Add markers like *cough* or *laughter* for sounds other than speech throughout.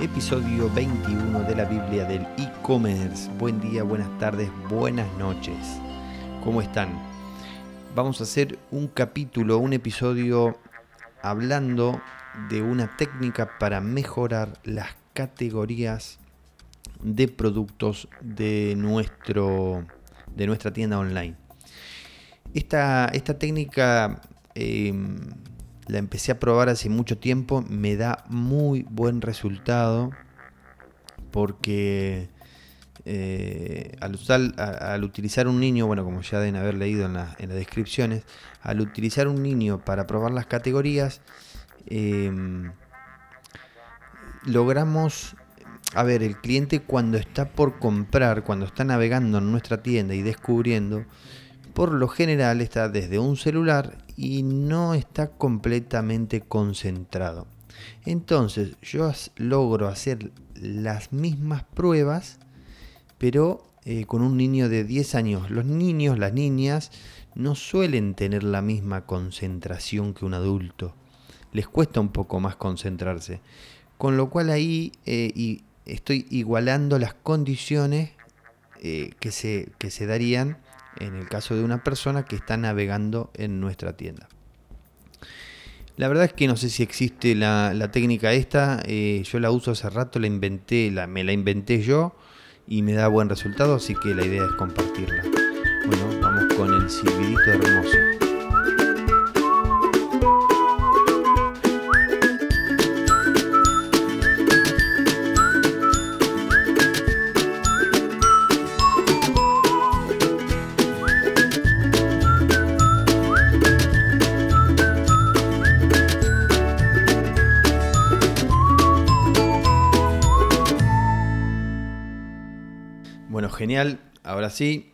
episodio 21 de la Biblia del e-commerce. Buen día, buenas tardes, buenas noches. ¿Cómo están? Vamos a hacer un capítulo, un episodio hablando de una técnica para mejorar las categorías de productos de, nuestro, de nuestra tienda online. Esta, esta técnica em, la empecé a probar hace mucho tiempo, me da muy buen resultado porque eh, al, utilizar un niño, bueno, como ya deben haber leído en, las descripciones, al utilizar un niño para probar las categorías, em, logramos, a ver, el cliente cuando está por comprar, cuando está navegando en nuestra tienda y descubriendo, por lo general está desde un celular y no está completamente concentrado. Entonces yo logro hacer las mismas pruebas, pero eh, con un niño de 10 años. Los niños, las niñas, no suelen tener la misma concentración que un adulto. Les cuesta un poco más concentrarse. Con lo cual ahí eh, estoy igualando las condiciones eh, que, se, que se darían en el caso de una persona que está navegando en nuestra tienda. La verdad es que no sé si existe la, técnica esta, eh, yo la uso hace rato, la inventé, la, me la inventé yo y me da buen resultado, así que la idea es compartirla. Bueno, vamos con el silbidito hermoso. Genial. Ahora sí,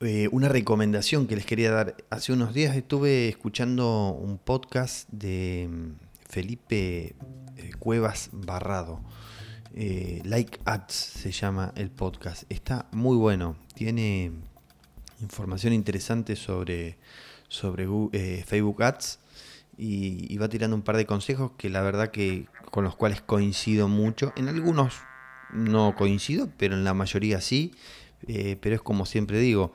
eh, una recomendación que les quería dar. Hace unos días estuve escuchando un podcast de mm, Felipe eh, Cuevas Barrado. Eh, like Ads se llama el podcast. Está muy bueno. Tiene información interesante sobre, sobre Facebook Ads y, va tirando un par de consejos que la verdad que con los cuales coincido mucho. En algunos no coincido, pero en la mayoría sí. Eh, pero es como siempre digo,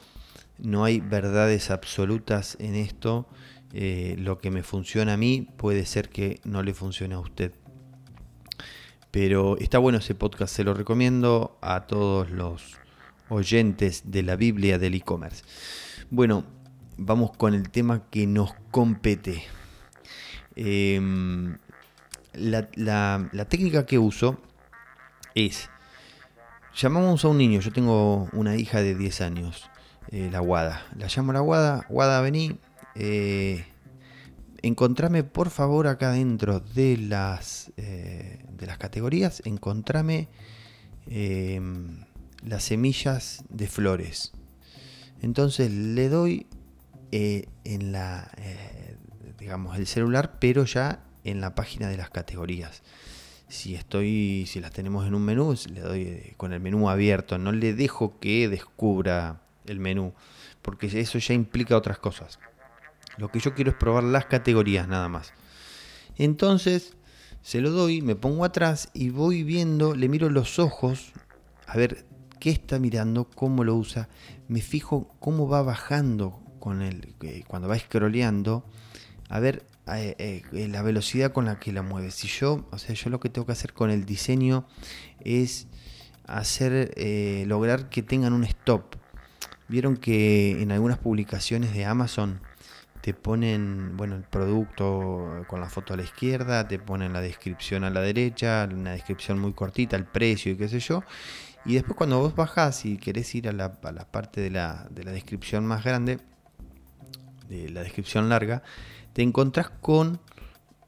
no hay verdades absolutas en esto. Eh, lo que me funciona a mí puede ser que no le funcione a usted. Pero está bueno ese podcast, se lo recomiendo a todos los oyentes de la Biblia del e-commerce. Bueno, vamos con el tema que nos compete. Em, la técnica que uso es, llamamos a un niño, yo tengo una hija de 10 años, eh, la Guada, la llamo la Guada, Guada vení, eh, encontrame por favor acá dentro de las, eh, de las categorías, encontrame las semillas de flores. Entonces le doy en la, digamos, el celular, pero ya en la página de las categorías si estoy, si las tenemos en un menú, le doy eh, con el menú abierto, no le dejo que descubra el menú, porque eso ya implica otras cosas. Lo que yo quiero es probar las categorías nada más. Entonces, se lo doy, me pongo atrás y voy viendo, le miro los ojos, a ver qué está mirando, cómo lo usa, me fijo cómo va bajando con el, eh, cuando va scrolleando, a ver eh, eh, la velocidad con la que la mueve. Si yo, o sea, yo lo que tengo que hacer con el diseño es hacer, eh, lograr que tengan un stop. Vieron que en algunas publicaciones de Amazon te ponen, bueno, el producto con la foto a la izquierda, te ponen la descripción a la derecha, una descripción muy cortita, el precio y qué sé yo. Y después cuando vos bajás y querés ir a la, parte de la descripción más grande, de la descripción larga, te encontrás con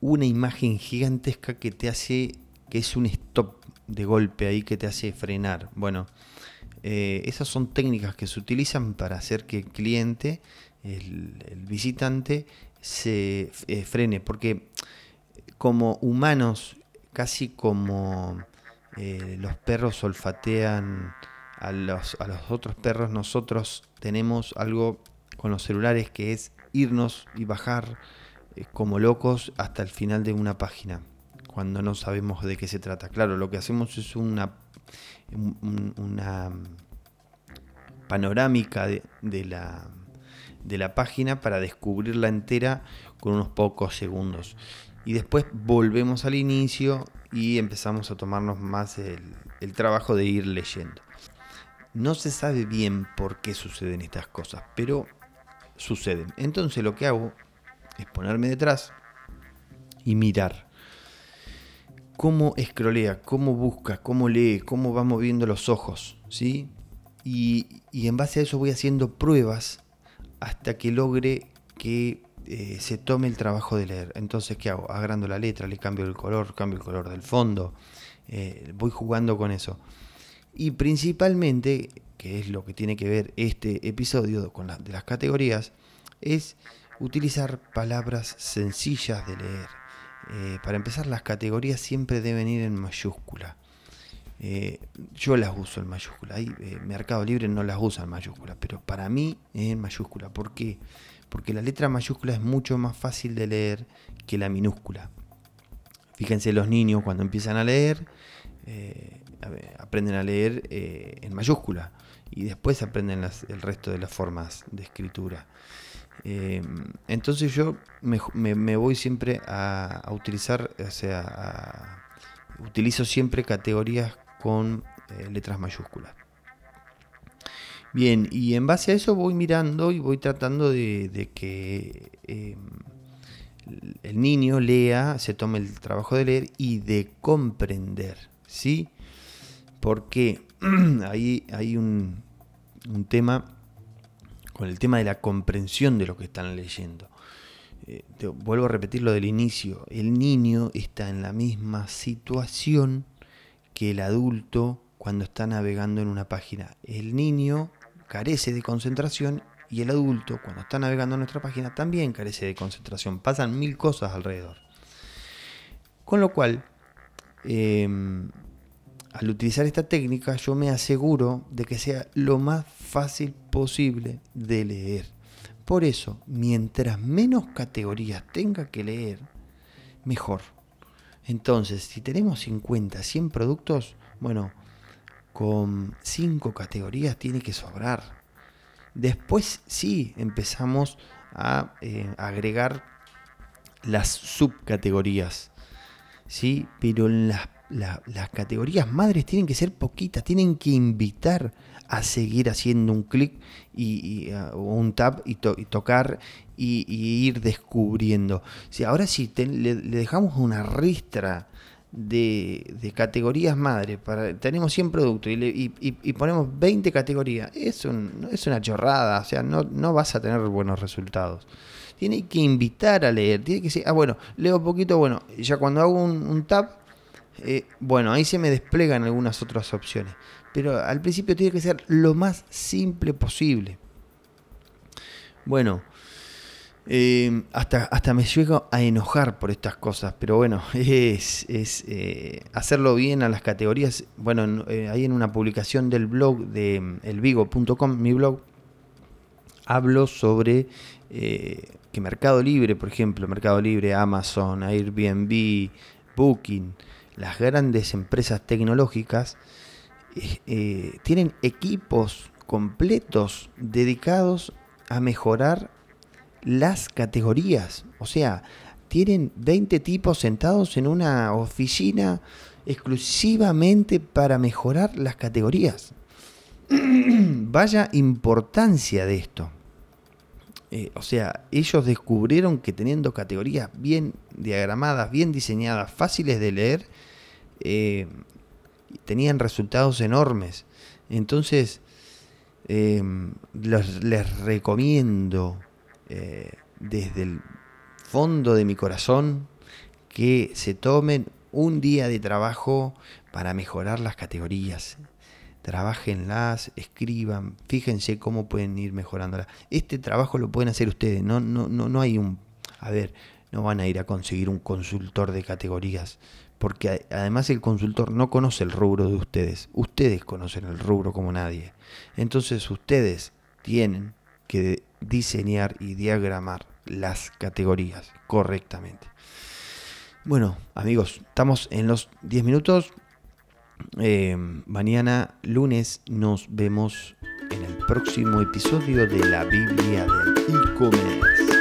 una imagen gigantesca que te hace, que es un stop de golpe ahí que te hace frenar. Bueno, eh, esas son técnicas que se utilizan para hacer que el cliente, el, visitante, se eh, frene, porque como humanos, casi como eh, los perros olfatean a los, a los otros perros, nosotros tenemos algo con los celulares que es irnos y bajar como locos hasta el final de una página. cuando no sabemos de qué se trata. Claro, lo que hacemos es una, panorámica de, la, de la página para descubrirla entera con unos pocos segundos. Y después volvemos al inicio y empezamos a tomarnos más el trabajo de ir leyendo. No se sabe bien por qué suceden estas cosas, pero suceden. Entonces lo que hago es ponerme detrás y mirar cómo escrolea, cómo busca, cómo lee, cómo va moviendo los ojos, ¿sí? Y, en base a eso voy haciendo pruebas hasta que logre que eh, se tome el trabajo de leer. Entonces, ¿qué hago? Agrando la letra, le cambio el color, cambio el color del fondo, eh, voy jugando con eso. Y principalmente, que es lo que tiene que ver este episodio con de las categorías, es utilizar palabras sencillas de leer. Eh, para empezar, las categorías siempre deben ir en mayúscula. Eh, yo las uso en mayúscula. Hay, eh, Mercado Libre no las usa en mayúscula, pero para mí es en mayúscula. ¿Por qué? Porque la letra mayúscula es mucho más fácil de leer que la minúscula. Fíjense los niños cuando empiezan a leer, aprenden a leer en mayúscula y después aprenden el resto de las formas de escritura. Entonces yo me, voy siempre a, utilizar, o sea, utilizo siempre categorías con eh, letras mayúsculas. Bien, y en base a eso voy mirando y voy tratando de, que em, el niño lea, se tome el trabajo de leer y de comprender, ¿sí? Porque *clears throat* ahí hay un, un tema con el tema de la comprensión de lo que están leyendo. Eh, vuelvo a repetir lo del inicio, el niño está en la misma situación que el adulto cuando está navegando en una página. El niño carece de concentración y el adulto cuando está navegando en nuestra página también carece de concentración. Pasan mil cosas alrededor. Con lo cual, em, al utilizar esta técnica yo me aseguro de que sea lo más fácil posible de leer. Por eso, mientras menos categorías tenga que leer, mejor. Entonces, si tenemos 50, 100 productos, bueno, con 5 categorías tiene que sobrar. Después sí empezamos a eh, agregar las subcategorías. ¿sí? Pero las, las categorías madres tienen que ser poquitas, tienen que invitar a seguir haciendo un clic y, o un tap y, tocar y, ir descubriendo. Si ahora si le, dejamos una ristra de, categorías madre, para, tenemos 100 productos y, ponemos 20 categorías, es, es una chorrada, o sea, no, no vas a tener buenos resultados tiene que invitar a leer, tiene que decir, ah, bueno, leo poquito, bueno, ya cuando hago un, un tab, eh, bueno, ahí se me desplegan algunas otras opciones pero al principio tiene que ser lo más simple posible. Bueno, eh, hasta, hasta me llego a enojar por estas cosas, pero bueno, *laughs* es, eh, hacerlo bien a las categorías. Bueno, ahí en una publicación del blog de mm, elvigo.com, mi blog, hablo sobre que Mercado Libre, por ejemplo, Mercado Libre, Amazon, Airbnb, Booking, las grandes empresas tecnológicas, eh, tienen equipos completos dedicados a mejorar las categorías. O sea, tienen 20 tipos sentados en una oficina exclusivamente para mejorar las categorías. *clears throat* Vaya importancia de esto. Eh, o sea, ellos descubrieron que teniendo categorías bien diagramadas, bien diseñadas, fáciles de leer, eh, tenían resultados enormes. Entonces, em, les recomiendo eh, desde el fondo de mi corazón que se tomen un día de trabajo para mejorar las categorías. Trabajenlas, escriban, fíjense cómo pueden ir mejorándolas. Este trabajo lo pueden hacer ustedes, no, no, no, no hay un... A ver, no van a ir a conseguir un consultor de categorías porque además el consultor no conoce el rubro de ustedes, ustedes conocen el rubro como nadie. Entonces ustedes tienen que diseñar y diagramar las categorías correctamente. Bueno, amigos, estamos en los 10 minutos. Eh, mañana, lunes, nos vemos en el próximo episodio de la Biblia del e-commerce.